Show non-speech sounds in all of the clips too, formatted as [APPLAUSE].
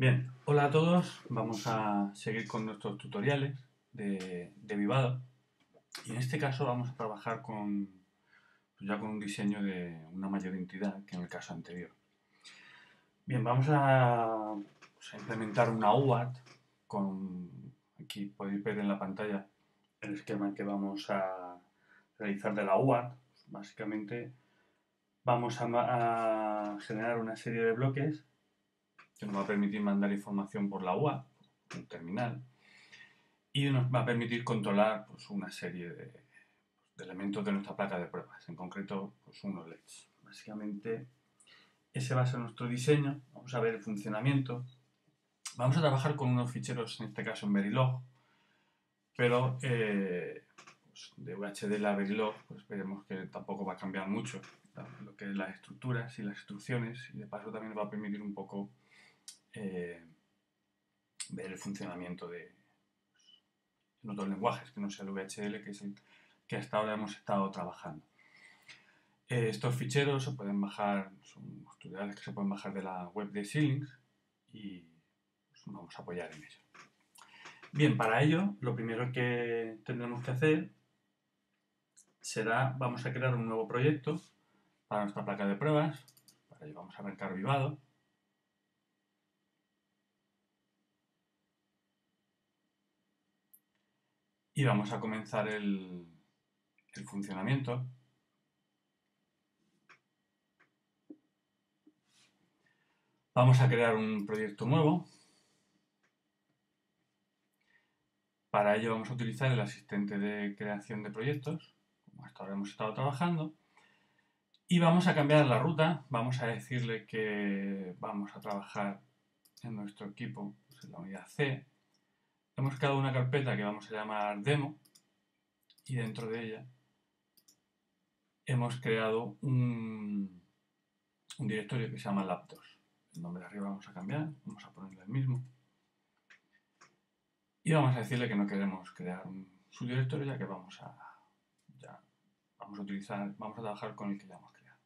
Bien, hola a todos. Vamos a seguir con nuestros tutoriales de, Vivado. Y en este caso vamos a trabajar con ya con un diseño de una mayor entidad que en el caso anterior. Bien, vamos a, pues, implementar una UART con aquí podéis ver en la pantalla el esquema que vamos a realizar de la UART. Básicamente vamos a generar una serie de bloques que nos va a permitir mandar información por la UA, un terminal, y nos va a permitir controlar pues, una serie de, de, elementos de nuestra placa de pruebas, en concreto pues, unos LEDs. Básicamente ese va a ser nuestro diseño, vamos a ver el funcionamiento. Vamos a trabajar con unos ficheros, en este caso en Verilog, pero eh, pues, de VHDL a Verilog pues veremos que tampoco va a cambiar mucho lo que es las estructuras y las instrucciones y de paso también va a permitir un poco eh, ver el funcionamiento de pues, otros lenguajes que no sea el VHL, que es el que hasta ahora hemos estado trabajando. Eh, estos ficheros se pueden bajar, son tutoriales que se pueden bajar de la web de Xilinx y pues, vamos a apoyar en ello. Bien, para ello, lo primero que tendremos que hacer será, vamos a crear un nuevo proyecto para nuestra placa de pruebas. Para ello vamos a arrancar Vivado. Y vamos a comenzar el, funcionamiento. Vamos a crear un proyecto nuevo. Para ello vamos a utilizar el asistente de creación de proyectos, como hasta ahora hemos estado trabajando. Y vamos a cambiar la ruta, vamos a decirle que vamos a trabajar en nuestro equipo, pues en la unidad C. Hemos creado una carpeta que vamos a llamar demo y dentro de ella hemos creado un, directorio que se llama laptops. El nombre de arriba vamos a cambiar, vamos a ponerle el mismo. Y vamos a decirle que no queremos crear un subdirectorio ya que vamos a, vamos a utilizar, vamos a trabajar con el que ya hemos creado.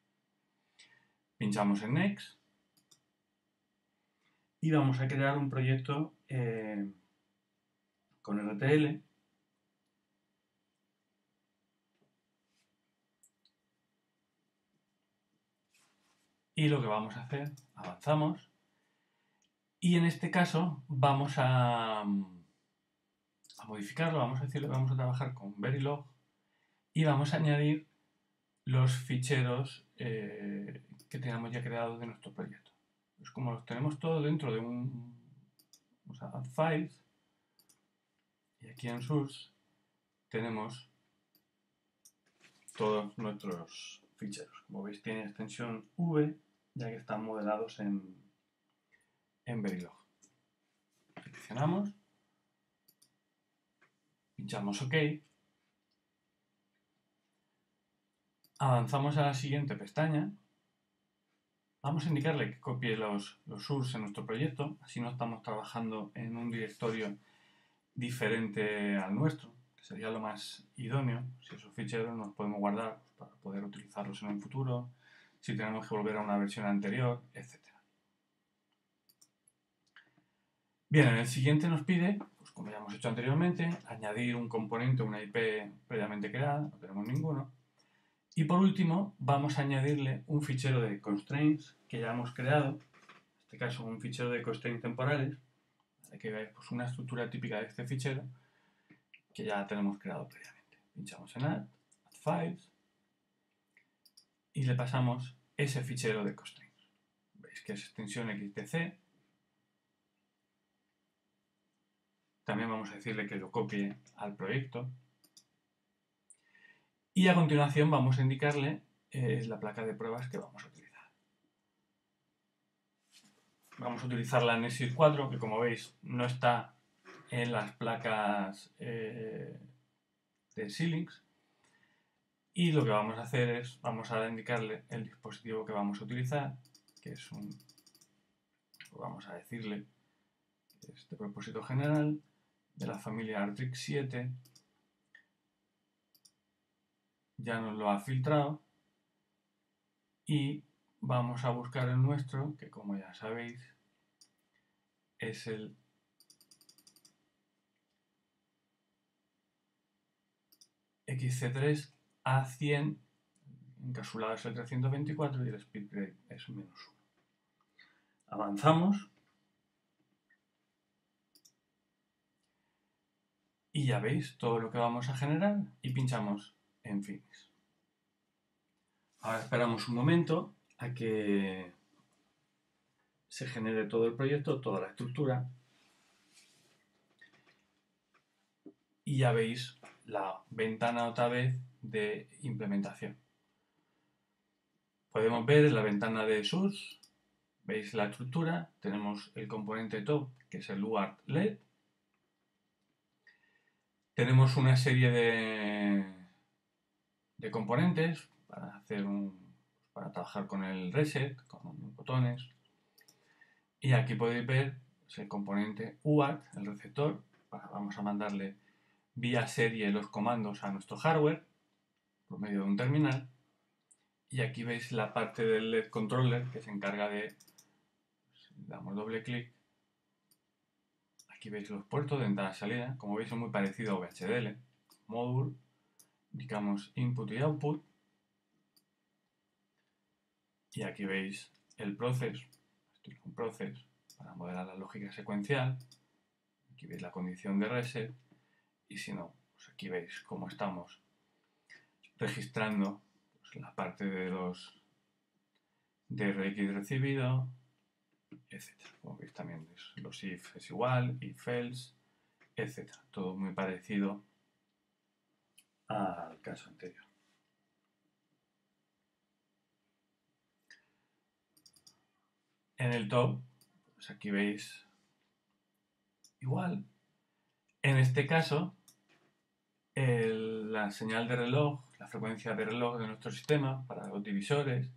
Pinchamos en Next y vamos a crear un proyecto eh, con RTL y lo que vamos a hacer, avanzamos y en este caso vamos a, modificarlo, vamos a decirle vamos a trabajar con Verilog y vamos a añadir los ficheros eh, que tenemos ya creados de nuestro proyecto. Pues como los tenemos todos dentro de un vamos a add files y aquí en source tenemos todos nuestros ficheros. Como veis tiene extensión V ya que están modelados en, en Verilog. Seleccionamos, pinchamos OK Avanzamos a la siguiente pestaña. Vamos a indicarle que copie los, los source en nuestro proyecto, así no estamos trabajando en un directorio diferente al nuestro, que sería lo más idóneo. Si esos ficheros nos podemos guardar para poder utilizarlos en un futuro, si tenemos que volver a una versión anterior, etc. Bien, en el siguiente nos pide, pues como ya hemos hecho anteriormente, añadir un componente, una IP previamente creada, no tenemos ninguno, y por último, vamos a añadirle un fichero de constraints que ya hemos creado, en este caso un fichero de constraints temporales, que veáis pues, una estructura típica de este fichero que ya tenemos creado previamente. Pinchamos en Add, Add Files y le pasamos ese fichero de constraints. Veis que es extensión XTC. También vamos a decirle que lo copie al proyecto y a continuación vamos a indicarle eh, la placa de pruebas que vamos a utilizar. Vamos a utilizar la Nexus 4, que como veis no está en las placas eh, de Xilinx. Y lo que vamos a hacer es, vamos a indicarle el dispositivo que vamos a utilizar, que es un, vamos a decirle, este propósito general de la familia Artrix 7 ya nos lo ha filtrado y vamos a buscar el nuestro que como ya sabéis es el XC3 A100, encapsulado es el 324 y el speed grade es menos 1. Avanzamos y ya veis todo lo que vamos a generar y pinchamos en Finish. Ahora esperamos un momento a que se genere todo el proyecto, toda la estructura. Y ya veis la ventana otra vez de implementación. Podemos ver en la ventana de source, veis la estructura, tenemos el componente top que es el UART LED. Tenemos una serie de, de componentes para hacer un, para trabajar con el reset, con botones. Y aquí podéis ver el componente UART, el receptor. vamos a mandarle vía serie los comandos a nuestro hardware por medio de un terminal. Y aquí veis la parte del LED controller que se encarga de, damos doble clic, aquí veis los puertos de entrada y salida, como veis es muy parecido a VHDL, módulo, indicamos input y output, y aquí veis el proceso, un proceso para modelar la lógica secuencial, aquí veis la condición de reset, y si no, pues aquí veis cómo estamos registrando pues, la parte de los de RX recibido, etc. Como veis también los if es igual, if else, etc. Todo muy parecido al caso anterior. En el top, pues aquí veis igual. En este caso, la señal de reloj, la frecuencia de reloj de nuestro sistema para los divisores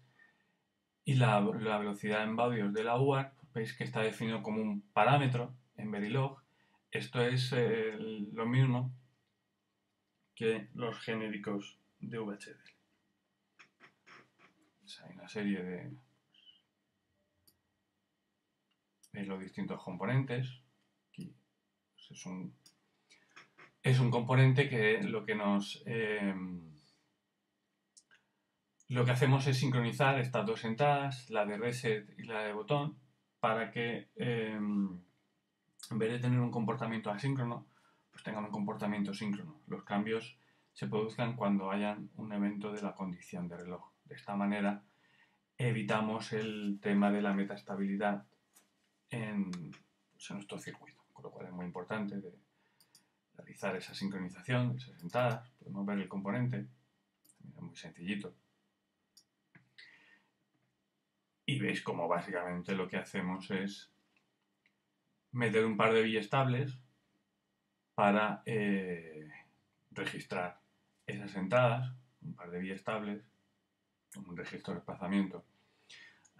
y la, velocidad en baudios de la UART, veis que está definido como un parámetro en Verilog. Esto es eh, lo mismo que los genéricos de VHD. hay una serie de, los distintos componentes. Pues, es un componente que lo que nos... Em, lo que hacemos es sincronizar estas dos entradas, la de reset y la de botón, para que em, en vez de tener un comportamiento asíncrono, pues tengan un comportamiento síncrono. Los cambios se produzcan cuando hayan un evento de la condición de reloj. De esta manera evitamos el tema de la metastabilidad en, pues, en nuestro circuito, con lo cual es muy importante de, realizar esa sincronización, esas entradas, podemos ver el componente, es muy sencillito. Y veis como básicamente lo que hacemos es meter un par de estables para eh, registrar esas entradas, un par de estables, un registro de desplazamiento.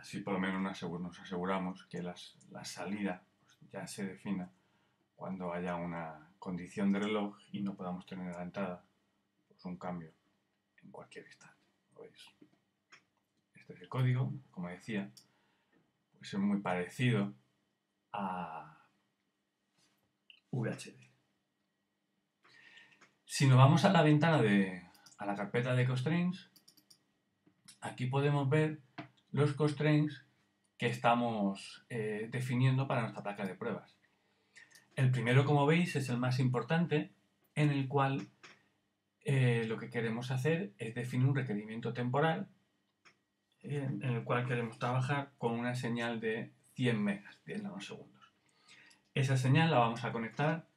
Así por lo menos nos aseguramos que la salida pues, ya se defina cuando haya una condición de reloj y no podamos tener a la entrada pues un cambio en cualquier instante. Este es el código, como decía, pues es muy parecido a VHD. Si nos vamos a la ventana de a la carpeta de constraints, aquí podemos ver los constraints que estamos eh, definiendo para nuestra placa de pruebas. El primero, como veis, es el más importante, en el cual eh, lo que queremos hacer es definir un requerimiento temporal en, el cual queremos trabajar con una señal de 100 megas, 10 nanosegundos. Esa señal la vamos a conectar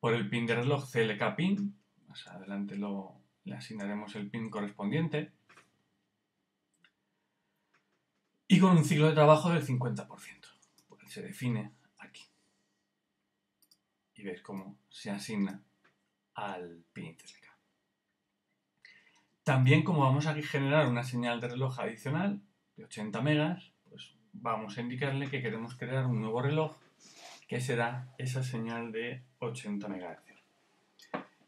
por el pin de reloj CLK pin. Más adelante lo, le asignaremos el pin correspondiente. Y con un ciclo de trabajo del 50% se define aquí. Y veis cómo se asigna al pin CLK. También como vamos a generar una señal de reloj adicional de 80 megas, pues vamos a indicarle que queremos crear un nuevo reloj que será esa señal de 80 MHz.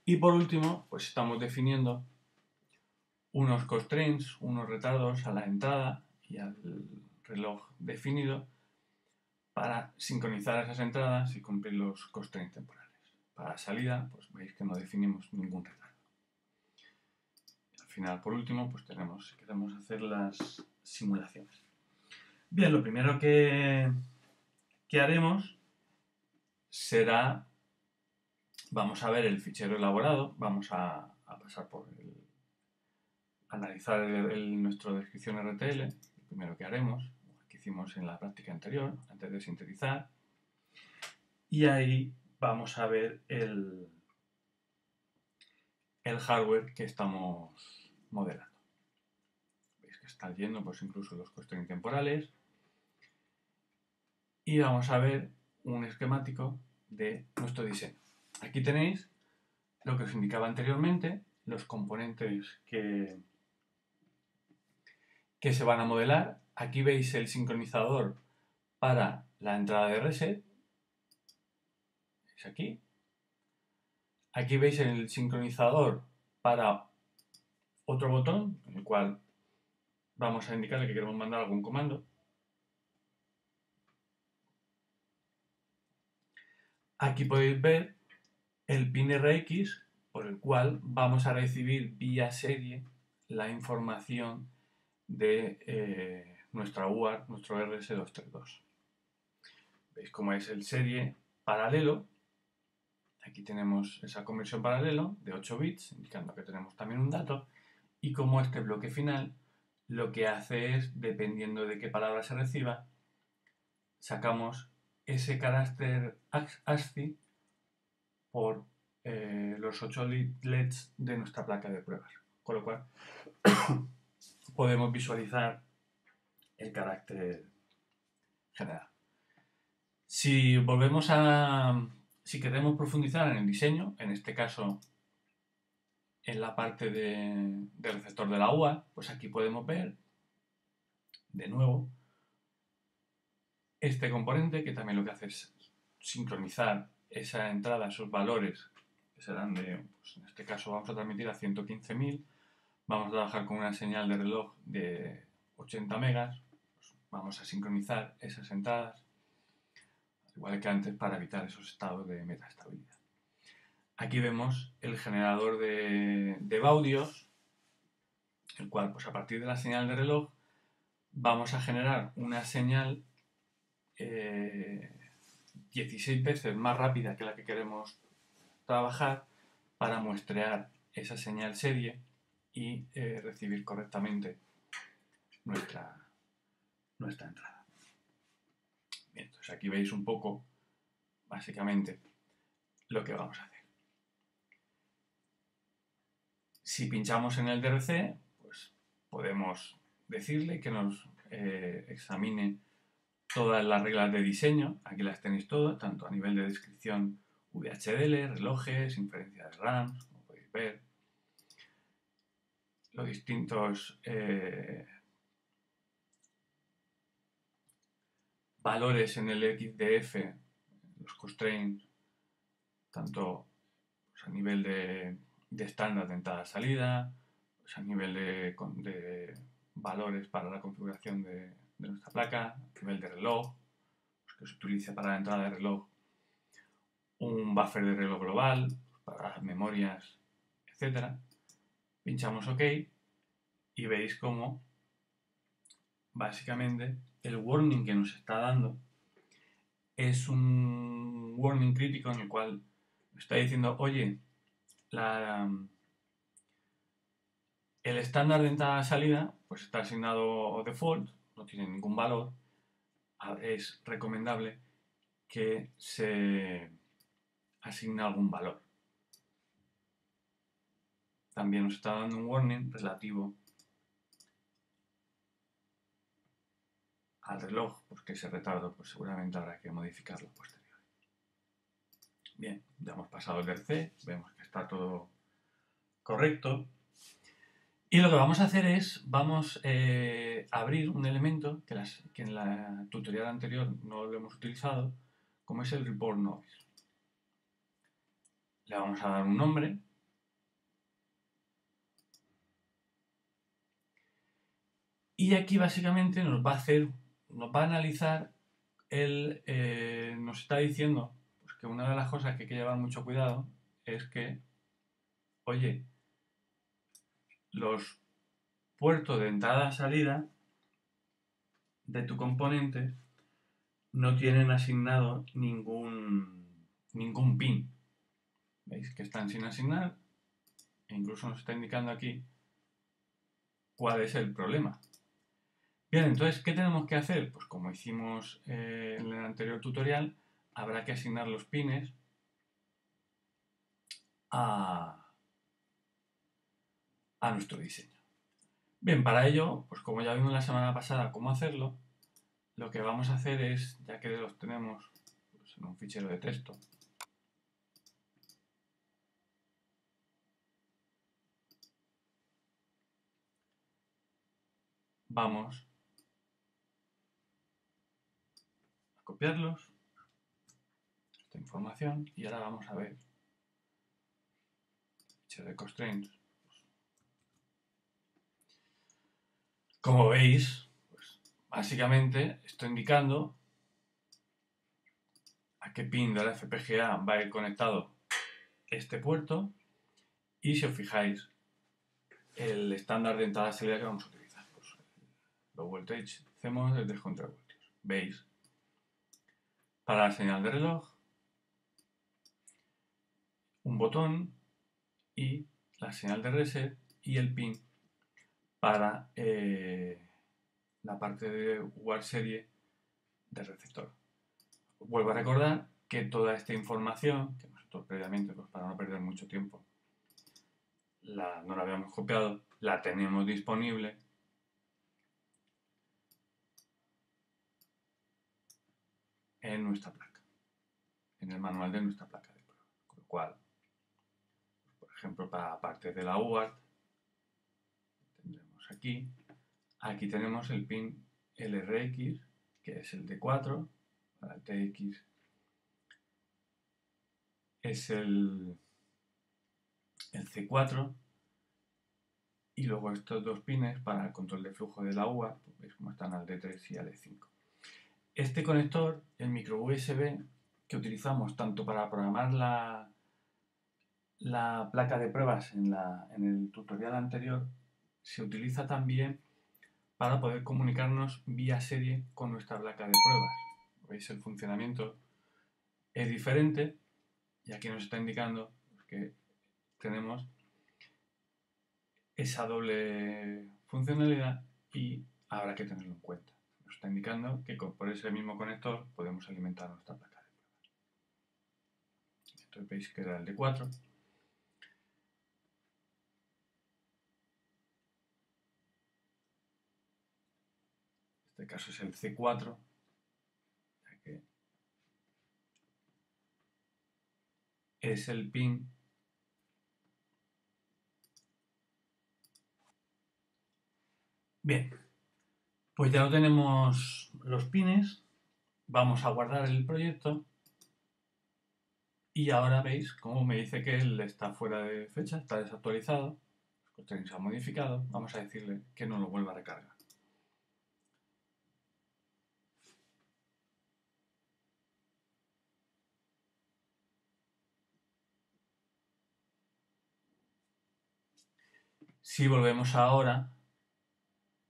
Y por último, pues estamos definiendo unos constraints, unos retardos a la entrada y al reloj definido para sincronizar esas entradas y cumplir los constraints temporales. Para la salida, pues veis que no definimos ningún retardo. al final, por último, pues tenemos, si queremos hacer las simulaciones. Bien, lo primero que, que haremos será, vamos a ver el fichero elaborado, vamos a, pasar por el, analizar nuestro descripción RTL, lo primero que haremos, que hicimos en la práctica anterior, antes de sintetizar, y ahí vamos a ver el, el hardware que estamos modelando. Veis que está yendo pues incluso los costes temporales. Y vamos a ver un esquemático de nuestro diseño. Aquí tenéis lo que os indicaba anteriormente, los componentes que, que se van a modelar. Aquí veis el sincronizador para la entrada de reset. Es aquí. Aquí veis el sincronizador para otro botón, en el cual vamos a indicarle que queremos mandar algún comando. Aquí podéis ver el pin RX por el cual vamos a recibir vía serie la información de eh, nuestra UART, nuestro RS232. Veis cómo es el serie paralelo. Aquí tenemos esa conversión paralelo de 8 bits, indicando que tenemos también un dato. Y como este bloque final lo que hace es, dependiendo de qué palabra se reciba, sacamos ese carácter ASCII por eh, los 8 LEDs de nuestra placa de pruebas. Con lo cual [COUGHS] podemos visualizar el carácter general. Si volvemos a... Si queremos profundizar en el diseño, en este caso en la parte del receptor de la UA, pues aquí podemos ver de nuevo este componente que también lo que hace es sincronizar esa entrada, esos valores que serán de, pues en este caso vamos a transmitir a 115.000, vamos a trabajar con una señal de reloj de 80 megas, pues vamos a sincronizar esas entradas, igual que antes para evitar esos estados de metaestabilidad. Aquí vemos el generador de, de baudios, el cual pues a partir de la señal de reloj vamos a generar una señal 16 eh, veces más rápida que la que queremos trabajar para muestrear esa señal serie y eh, recibir correctamente nuestra, nuestra entrada. Bien, entonces aquí veis un poco, básicamente, lo que vamos a hacer. Si pinchamos en el DRC, pues podemos decirle que nos eh, examine todas las reglas de diseño, aquí las tenéis todas, tanto a nivel de descripción VHDL, relojes, inferencia de RAM, como podéis ver, los distintos eh, valores en el XDF, los constraints, tanto pues, a nivel de, estándar de entrada-salida, pues, a nivel de valores para la configuración de de nuestra placa, nivel de reloj, pues, que se utilice para la entrada de reloj, un buffer de reloj global para las memorias, etc. Pinchamos OK y veis cómo básicamente el warning que nos está dando es un warning crítico en el cual está diciendo, oye, la, el estándar de entrada-salida pues está asignado default no tiene ningún valor, es recomendable que se asigne algún valor. También nos está dando un warning relativo al reloj, porque ese retardo pues seguramente habrá que modificarlo posterior. Bien, ya hemos pasado el DC, vemos que está todo correcto. Y lo que vamos a hacer es, vamos eh, a abrir un elemento que, en la tutorial anterior no lo hemos utilizado, como es el report noise. Le vamos a dar un nombre. Y aquí básicamente nos va a hacer nos va a analizar, él eh, nos está diciendo pues, que una de las cosas que hay que llevar mucho cuidado es que, oye, los puertos de entrada-salida de tu componente no tienen asignado ningún, ningún pin. ¿Veis que están sin asignar? E incluso nos está indicando aquí cuál es el problema. Bien, entonces, ¿qué tenemos que hacer? Pues como hicimos eh, en el anterior tutorial, habrá que asignar los pines a, a nuestro diseño. Bien, para ello, pues como ya vimos la semana pasada cómo hacerlo, lo que vamos a hacer es, ya que los tenemos pues, en un fichero de texto, vamos a copiarlos, esta información, y ahora vamos a ver fichero de constraints. Como veis, pues, básicamente estoy indicando a qué pin de la FPGA va a ir conectado este puerto y si os fijáis el estándar de entrada salida que vamos a utilizar los voltage hacemos desde contra voltios. ¿Veis? Para la señal de reloj, un botón y la señal de reset y el pin para eh, la parte de UART serie del receptor. Vuelvo a recordar que toda esta información, que nosotros previamente, pues para no perder mucho tiempo, no la habíamos copiado, la tenemos disponible en nuestra placa, en el manual de nuestra placa de prueba. Con lo cual, por ejemplo, para la parte de la UART, aquí, aquí tenemos el pin LRX, que es el D4, para TX es el, el C4, y luego estos dos pines para el control de flujo de la UART, pues veis cómo están al D3 y al D5. Este conector, el micro USB, que utilizamos tanto para programar la, la placa de pruebas en, el tutorial anterior, se utiliza también para poder comunicarnos vía serie con nuestra placa de pruebas. ¿Veis? El funcionamiento es diferente y aquí nos está indicando que tenemos esa doble funcionalidad y habrá que tenerlo en cuenta está indicando que por ese mismo conector podemos alimentar nuestra placa de pruebas. Veis que era el de 4. Este caso es el C4, es el pin Bien, pues ya lo tenemos los pines. Vamos a guardar el proyecto. Y ahora veis cómo me dice que él está fuera de fecha, está desactualizado. se ha modificado. Vamos a decirle que no lo vuelva a recargar. Si volvemos ahora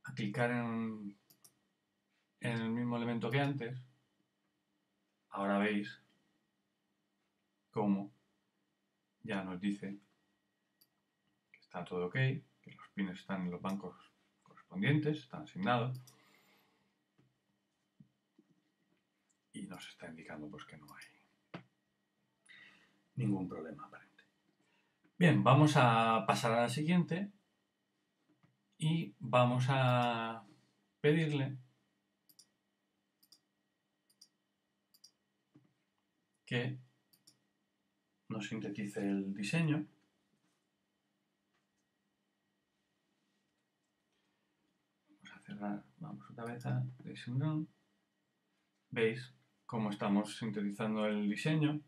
a clicar en, en el mismo elemento que antes, ahora veis cómo ya nos dice que está todo ok, que los pines están en los bancos correspondientes, están asignados y nos está indicando pues que no hay ningún problema aparente. Bien, vamos a pasar a la siguiente y vamos a pedirle que nos sintetice el diseño. Vamos a cerrar, vamos otra vez a Design Veis cómo estamos sintetizando el diseño. En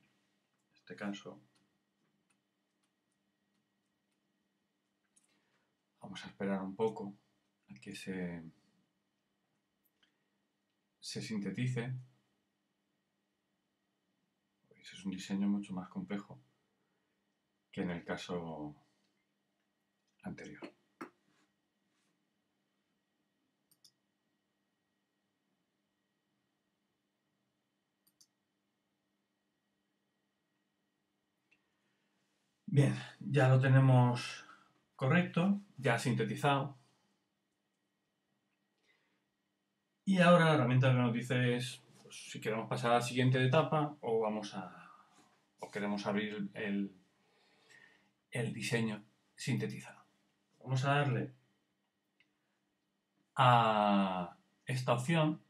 este caso Vamos a esperar un poco a que se se sintetice. Pues es un diseño mucho más complejo que en el caso anterior. Bien, ya lo tenemos correcto, ya sintetizado. Y ahora la herramienta que nos dice es pues, si queremos pasar a la siguiente etapa o vamos a o queremos abrir el, el diseño sintetizado. Vamos a darle a esta opción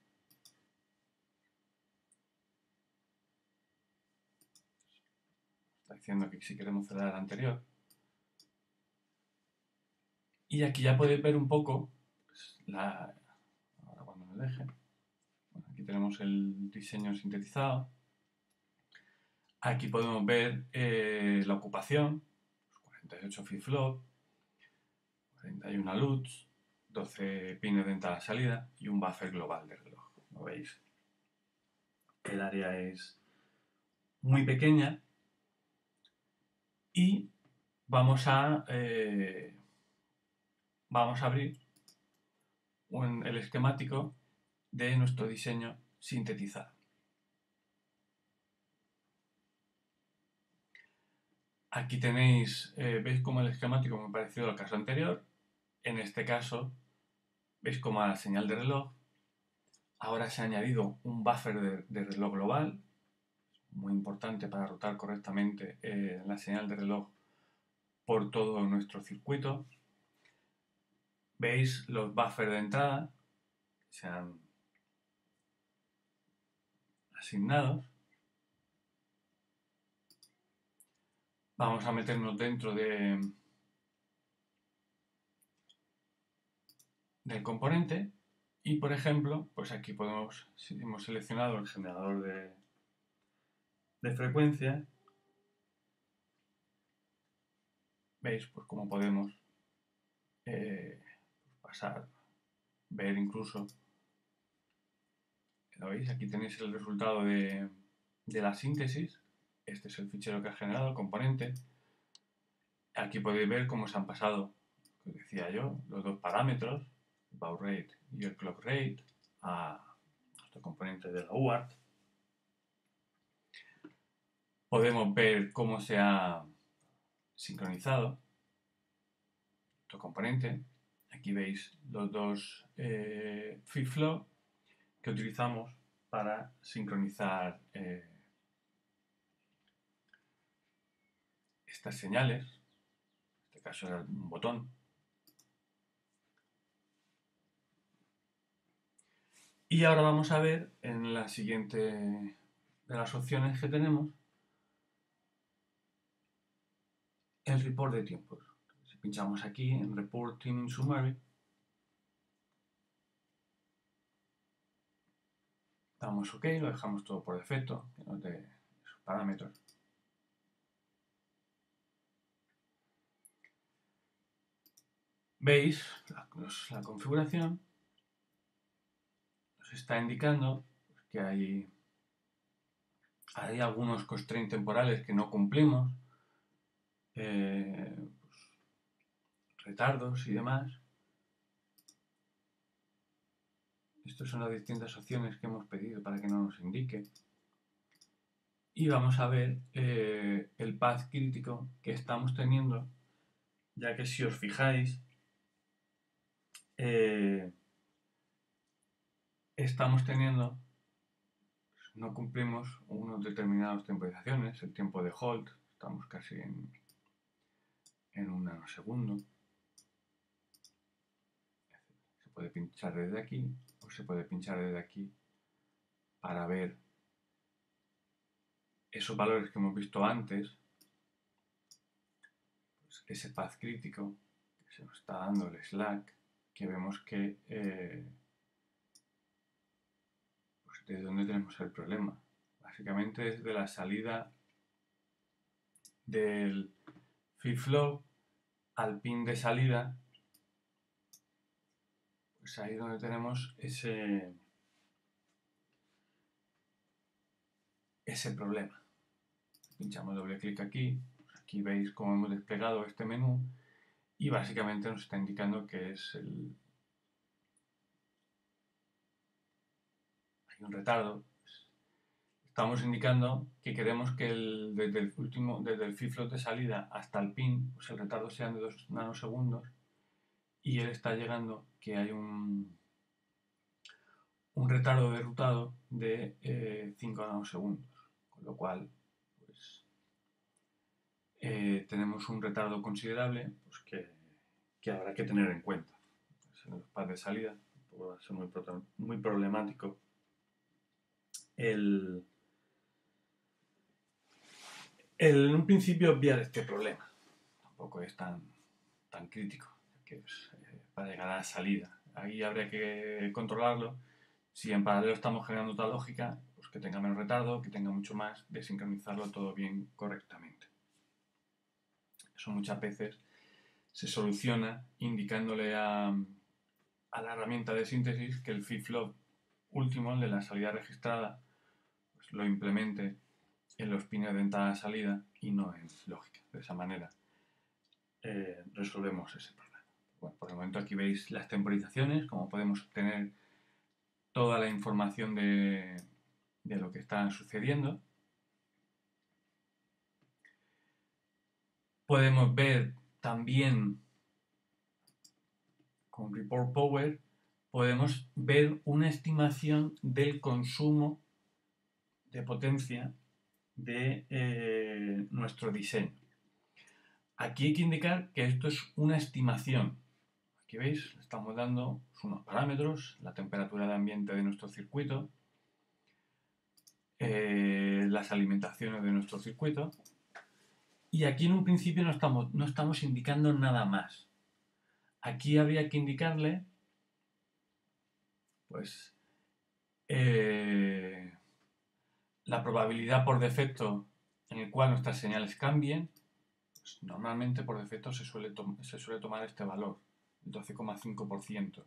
diciendo que si queremos cerrar el anterior. Y aquí ya podéis ver un poco pues, la... Ahora cuando me deje. aquí tenemos el diseño sintetizado. Aquí podemos ver eh, la ocupación, 48 flip flop, 41 LUTs, 12 pines de entrada salida y un buffer global de reloj. ¿Lo veis? El área es muy pequeña y vamos a, eh, vamos a abrir el esquemático de nuestro diseño sintetizado. Aquí tenéis, eh, veis como el esquemático muy parecido al caso anterior. En este caso, veis como a la señal de reloj. Ahora se ha añadido un buffer de reloj global muy importante para rotar correctamente eh, la señal de reloj por todo nuestro circuito. Veis los buffers de entrada se han asignados. Vamos a meternos dentro de, del componente y por ejemplo, pues aquí podemos, si hemos seleccionado el generador de, de frecuencia, veis pues cómo podemos eh, ver incluso, ¿lo veis? Aquí tenéis el resultado de, de la síntesis, este es el fichero que ha generado, el componente, aquí podéis ver cómo se han pasado, como decía yo, los dos parámetros, el baud rate y el clock rate, a nuestro componente de la UART podemos ver cómo se ha sincronizado nuestro componente. Aquí veis los dos eh, flow que utilizamos para sincronizar eh, estas señales. En este caso era un botón. Y ahora vamos a ver en la siguiente de las opciones que tenemos el report de tiempos. Pinchamos aquí en Reporting Summary, damos OK, lo dejamos todo por defecto, que nos dé sus parámetros. Veis la, configuración, nos está indicando que hay, hay algunos constraints temporales que no cumplimos, eh, retardos y demás. Estas son las distintas opciones que hemos pedido para que no nos indique. Y vamos a ver eh, el path crítico que estamos teniendo, ya que si os fijáis, eh, estamos teniendo, no cumplimos unos determinados temporizaciones, el tiempo de hold, estamos casi en en un nanosegundo. Se puede pinchar desde aquí o se puede pinchar desde aquí para ver esos valores que hemos visto antes, pues ese path crítico que se nos está dando el slack, que vemos que eh, pues de dónde tenemos el problema. Básicamente es de la salida del free flow al pin de salida, pues ahí donde tenemos ese, ese problema. Pinchamos doble clic aquí, aquí veis cómo hemos desplegado este menú y básicamente nos está indicando que es el... Hay un retardo. Estamos indicando que queremos que desde el último, desde el de salida hasta el pin, pues el retardo sea de 2 nanosegundos y él está llegando que hay un, un retardo de rutado de 5 eh, nanosegundos, con lo cual pues, eh, tenemos un retardo considerable pues, que, habrá que tener en cuenta. En los pads de salida va a ser muy, muy problemático el, el, en un principio obviar este problema. Tampoco es tan, tan crítico, que para llegar a la salida. Ahí habría que controlarlo si en paralelo estamos generando otra lógica, pues que tenga menos retardo, que tenga mucho más, de sincronizarlo todo bien correctamente. Eso muchas veces se soluciona indicándole a, la herramienta de síntesis que el flip-flop último, el de la salida registrada, pues lo implemente en los pines de entrada-salida y no en lógica. De esa manera eh, resolvemos ese problema. Bueno, por el momento aquí veis las temporizaciones, como podemos obtener toda la información de, lo que está sucediendo. Podemos ver también con Report Power, podemos ver una estimación del consumo de potencia de eh, nuestro diseño. Aquí hay que indicar que esto es una estimación, Aquí veis, estamos dando unos parámetros, la temperatura de ambiente de nuestro circuito, eh, las alimentaciones de nuestro circuito, y aquí en un principio no estamos, no estamos indicando nada más. Aquí habría que indicarle, pues, eh, la probabilidad por defecto en el cual nuestras señales cambien, pues, normalmente por defecto se suele, se suele tomar este valor. 12,5%.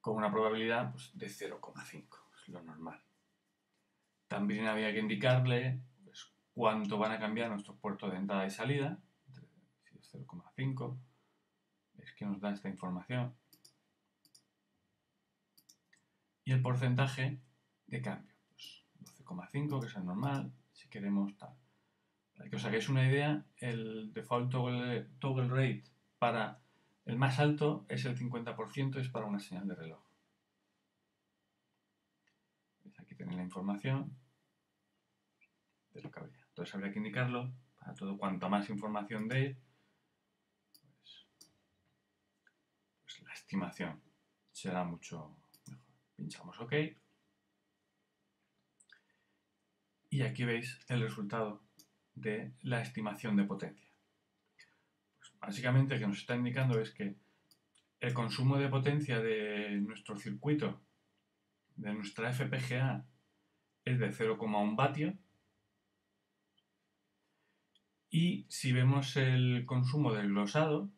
Con una probabilidad pues, de 0,5, es lo normal. También había que indicarle pues, cuánto van a cambiar nuestros puertos de entrada y salida. 0,5. Es que nos da esta información. Y el porcentaje de cambio. Pues 12,5, que es el normal. Si queremos tal. Para que os hagáis una idea, el default toggle, rate para el más alto es el 50%, es para una señal de reloj. Aquí tenéis la información de lo que habría. Entonces habría que indicarlo para todo. Cuanto más información de pues, pues la estimación será mucho mejor. Pinchamos OK. Y aquí veis el resultado de la estimación de potencia. Pues básicamente lo que nos está indicando es que el consumo de potencia de nuestro circuito, de nuestra FPGA, es de 0,1 vatio. Y si vemos el consumo del glosado,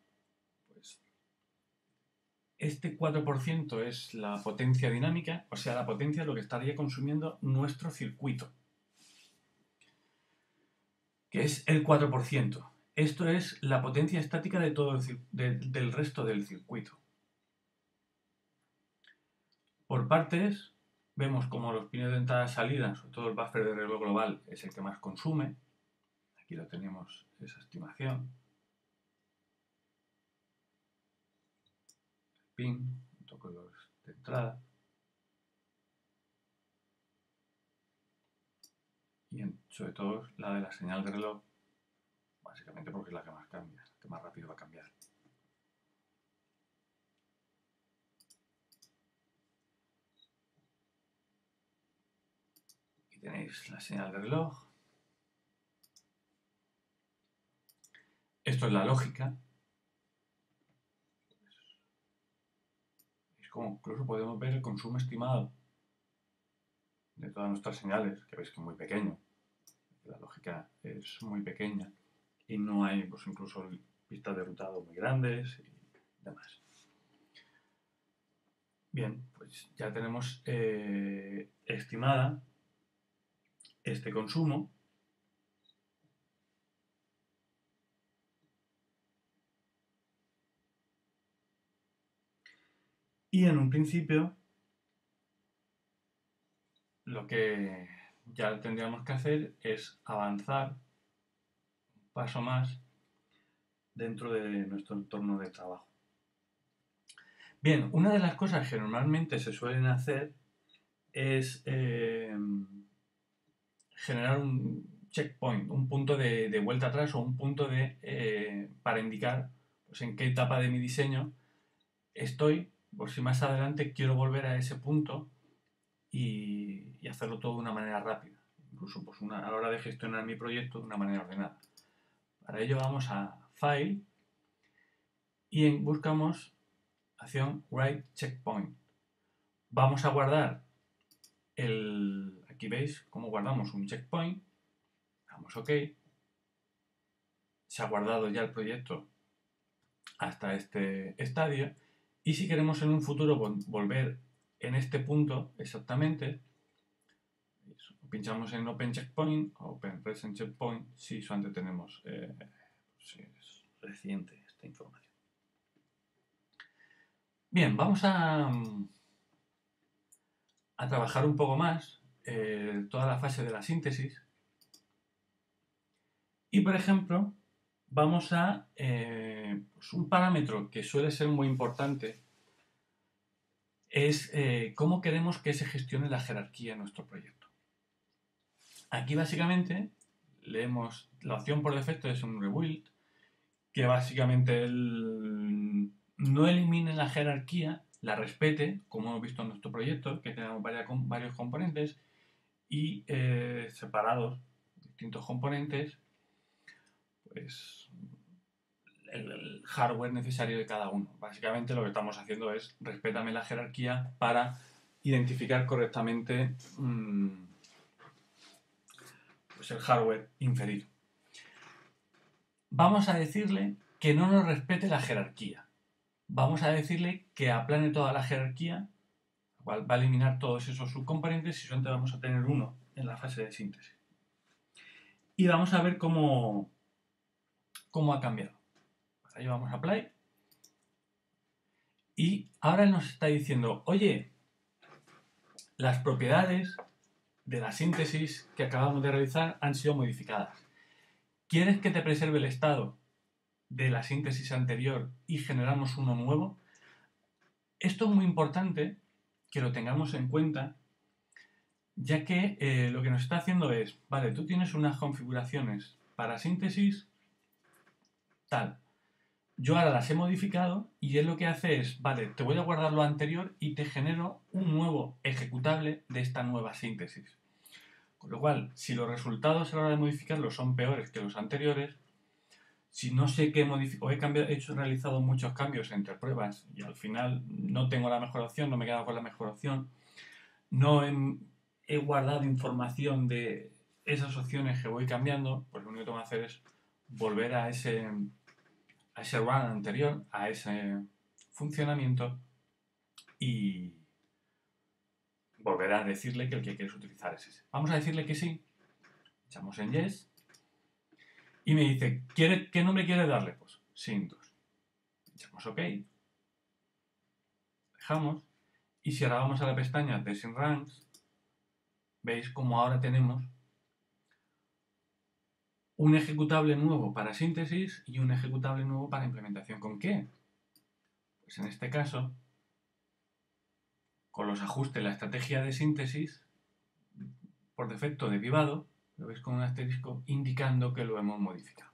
pues este 4% es la potencia dinámica, o sea, la potencia de lo que estaría consumiendo nuestro circuito que es el 4%. Esto es la potencia estática de todo del resto del circuito. Por partes, vemos como los pines de entrada y salida, sobre todo el buffer de reloj global, es el que más consume. Aquí lo tenemos, esa estimación. Pin, toco los de entrada. y sobre todo la de la señal de reloj, básicamente porque es la que más cambia, la que más rápido va a cambiar. Aquí tenéis la señal de reloj. Esto es la lógica. Es como incluso podemos ver el consumo estimado de todas nuestras señales, que veis que es muy pequeño. La lógica es muy pequeña y no hay pues, incluso pistas de rutado muy grandes y demás. Bien, pues ya tenemos eh, estimada este consumo. Y en un principio, lo que ya tendríamos que hacer es avanzar un paso más dentro de nuestro entorno de trabajo. Bien, una de las cosas que normalmente se suelen hacer es eh, generar un checkpoint, un punto de, vuelta atrás o un punto de, eh, para indicar pues, en qué etapa de mi diseño estoy, por si más adelante quiero volver a ese punto y, hacerlo todo de una manera rápida, incluso pues, a la hora de gestionar mi proyecto de una manera ordenada. Para ello vamos a File y buscamos acción Write Checkpoint. Vamos a guardar el... Aquí veis cómo guardamos un checkpoint. Damos OK. Se ha guardado ya el proyecto hasta este estadio. Y si queremos en un futuro volver en este punto exactamente, pinchamos en Open Checkpoint, Open Present Checkpoint, si solamente tenemos eh, es reciente esta información. Bien, vamos a, a trabajar un poco más eh, toda la fase de la síntesis. Y, por ejemplo, vamos a eh, pues un parámetro que suele ser muy importante es eh, cómo queremos que se gestione la jerarquía en nuestro proyecto. Aquí básicamente leemos la opción por defecto es un rebuild, que básicamente no elimine la jerarquía, la respete, como hemos visto en nuestro proyecto, que tenemos varios componentes y eh, separados, distintos componentes, pues el, hardware necesario de cada uno. Básicamente lo que estamos haciendo es respétame la jerarquía para identificar correctamente mm, pues el hardware inferido. Vamos a decirle que no nos respete la jerarquía vamos a decirle que aplane toda la jerarquía, cual va a eliminar todos esos subcomponentes y solamente vamos a tener uno en la fase de síntesis. Y vamos a ver cómo, cómo ha cambiado. Ahí vamos a apply. Y ahora nos está diciendo, oye, las propiedades de la síntesis que acabamos de realizar han sido modificadas. ¿Quieres que te preserve el estado de la síntesis anterior y generamos uno nuevo. Esto es muy importante que lo tengamos en cuenta, ya que eh, lo que nos está haciendo es, vale, tú tienes unas configuraciones para síntesis tal. Yo ahora las he modificado y él lo que hace es, vale, te voy a guardar lo anterior y te genero un nuevo ejecutable de esta nueva síntesis. Con lo cual, si los resultados a la hora de modificarlo son peores que los anteriores, si no sé qué o he, cambiado, he hecho, realizado muchos cambios entre pruebas y al final no tengo la mejor opción, no me he quedado con la mejor opción, no he, guardado información de esas opciones que voy cambiando, pues lo único que tengo que hacer es volver a ese, a ese run anterior, a ese funcionamiento y volver a decirle que el que quieres utilizar es ese. Vamos a decirle que sí, echamos en yes y me dice, ¿quiere, ¿qué nombre quiere darle? Pues Sintos. Echamos OK. Dejamos. Y si ahora vamos a la pestaña de Ranks, veis como ahora tenemos un ejecutable nuevo para síntesis y un ejecutable nuevo para implementación. ¿Con qué? Pues en este caso, con los ajustes la estrategia de síntesis, por defecto de vivado, lo veis con un asterisco indicando que lo hemos modificado.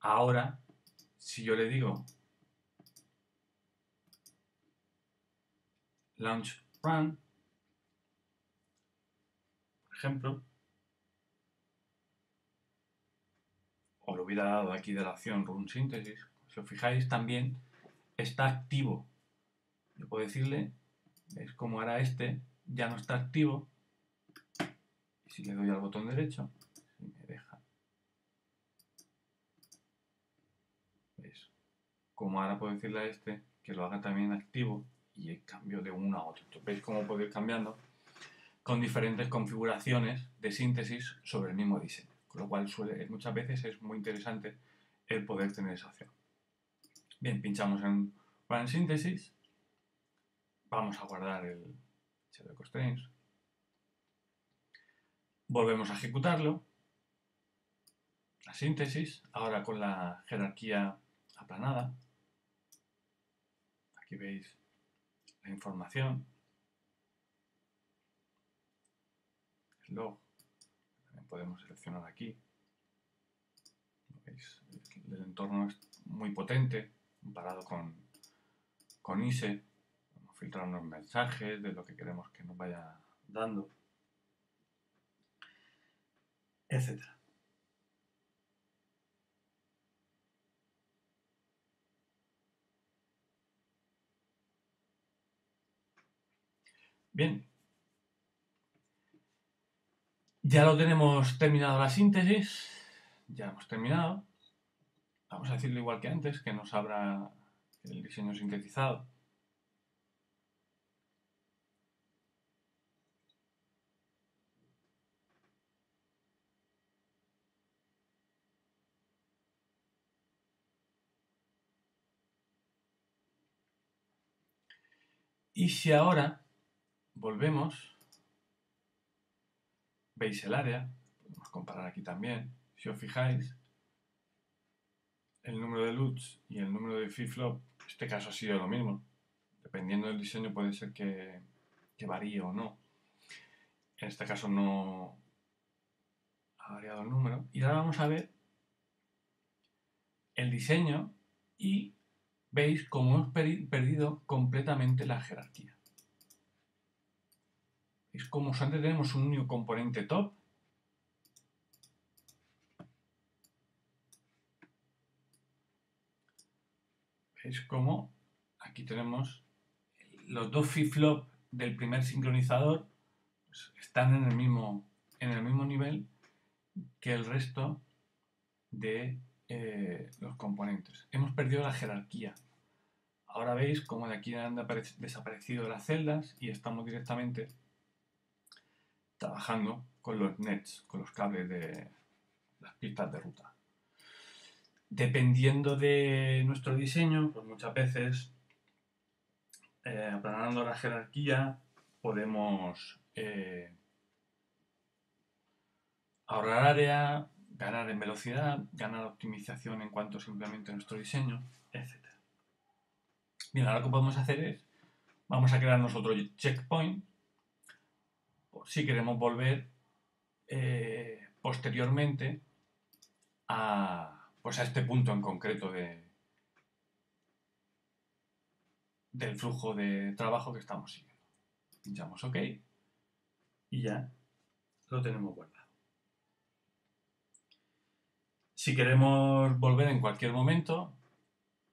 Ahora, si yo le digo launch run, por ejemplo, o lo hubiera dado aquí de la opción run synthesis, si os fijáis también está activo. Yo puedo decirle, es como ahora este, ya no está activo, si le doy al botón derecho, me deja. ¿Veis? Como ahora puedo decirle a este que lo haga también activo y cambio de uno a otro. veis cómo puedo ir cambiando con diferentes configuraciones de síntesis sobre el mismo diseño. Con lo cual suele, muchas veces es muy interesante el poder tener esa opción. Bien, pinchamos en Run Síntesis. Vamos a guardar el Shadow Constraints. Volvemos a ejecutarlo. La síntesis, ahora con la jerarquía aplanada. Aquí veis la información. El log. También podemos seleccionar aquí. ¿Veis? El entorno es muy potente comparado con, con ISE. Vamos a filtrar unos mensajes de lo que queremos que nos vaya dando, etcétera. Bien. Ya lo tenemos terminado la síntesis. Ya hemos terminado. Vamos a decirlo igual que antes, que nos abra el diseño sintetizado. Y si ahora volvemos, veis el área, podemos comparar aquí también, si os fijáis, el número de LUTs y el número de flip-flop, este caso ha sido lo mismo, dependiendo del diseño puede ser que, que varíe o no. En este caso no ha variado el número. Y ahora vamos a ver el diseño y veis cómo hemos perdido completamente la jerarquía. Es como si antes tenemos un único componente top. ¿Veis cómo aquí tenemos los dos flip-flop del primer sincronizador pues, están en el, mismo, en el mismo nivel que el resto de eh, los componentes. Hemos perdido la jerarquía. Ahora veis cómo de aquí han desaparecido las celdas y estamos directamente trabajando con los nets, con los cables de las pistas de ruta. Dependiendo de nuestro diseño, pues muchas veces, eh, aplanando la jerarquía, podemos eh, ahorrar área, ganar en velocidad, ganar optimización en cuanto simplemente a nuestro diseño, etc. Bien, ahora lo que podemos hacer es, vamos a crearnos otro checkpoint si queremos volver eh, posteriormente a, pues a este punto en concreto de, del flujo de trabajo que estamos siguiendo. Pinchamos OK y ya lo tenemos guardado. Si queremos volver en cualquier momento,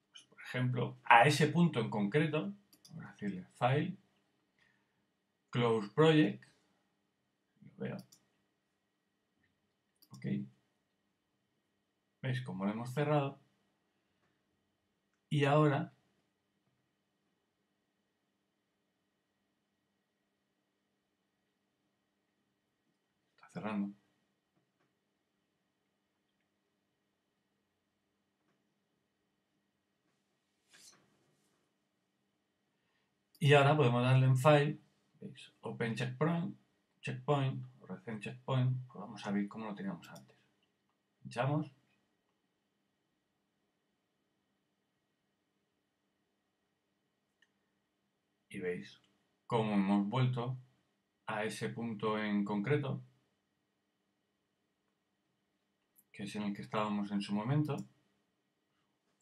pues, por ejemplo, a ese punto en concreto, vamos a decirle File, Close Project, veo. Ok. ¿Veis cómo lo hemos cerrado? Y ahora está cerrando. Y ahora podemos darle en File, ¿veis? Open Checkpoint checkpoint recién checkpoint, pues vamos a ver cómo lo teníamos antes. Pinchamos. Y veis cómo hemos vuelto a ese punto en concreto, que es en el que estábamos en su momento,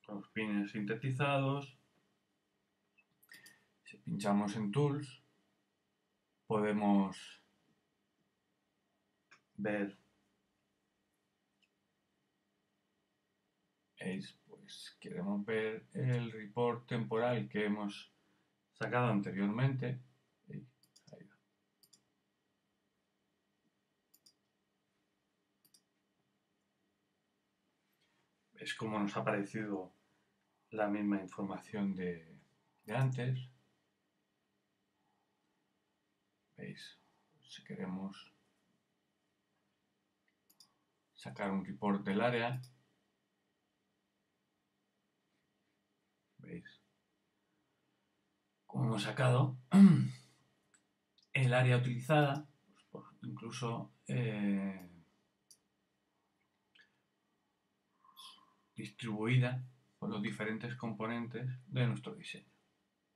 los pines sintetizados, si pinchamos en Tools, podemos ver es pues queremos ver el report temporal que hemos sacado anteriormente es como nos ha aparecido la misma información de antes. Si queremos sacar un report del área, ¿veis? Como hemos sacado el área utilizada, pues, incluso eh, distribuida por los diferentes componentes de nuestro diseño.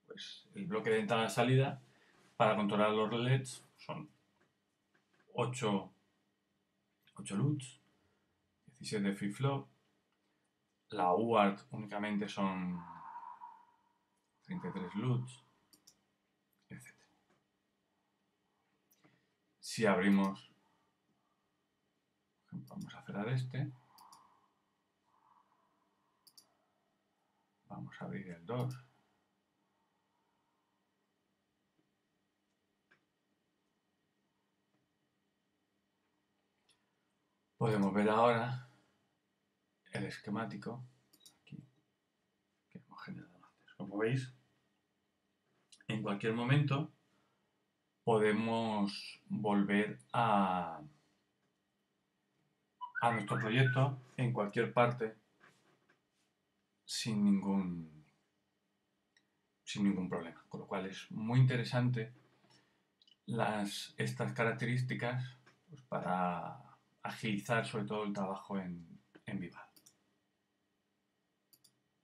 Pues el bloque de entrada-salida para controlar los LEDs son 8, 8 LUTs, 17 flip-flop, la UART únicamente son 33 LUTs, etc. Si abrimos, vamos a cerrar este, Vamos a abrir el 2. Podemos ver ahora el esquemático que hemos generado antes. Como veis, en cualquier momento podemos volver a, a nuestro proyecto en cualquier parte sin ningún, sin ningún problema. Con lo cual es muy interesante las, estas características pues, para agilizar sobre todo el trabajo en, en Viva.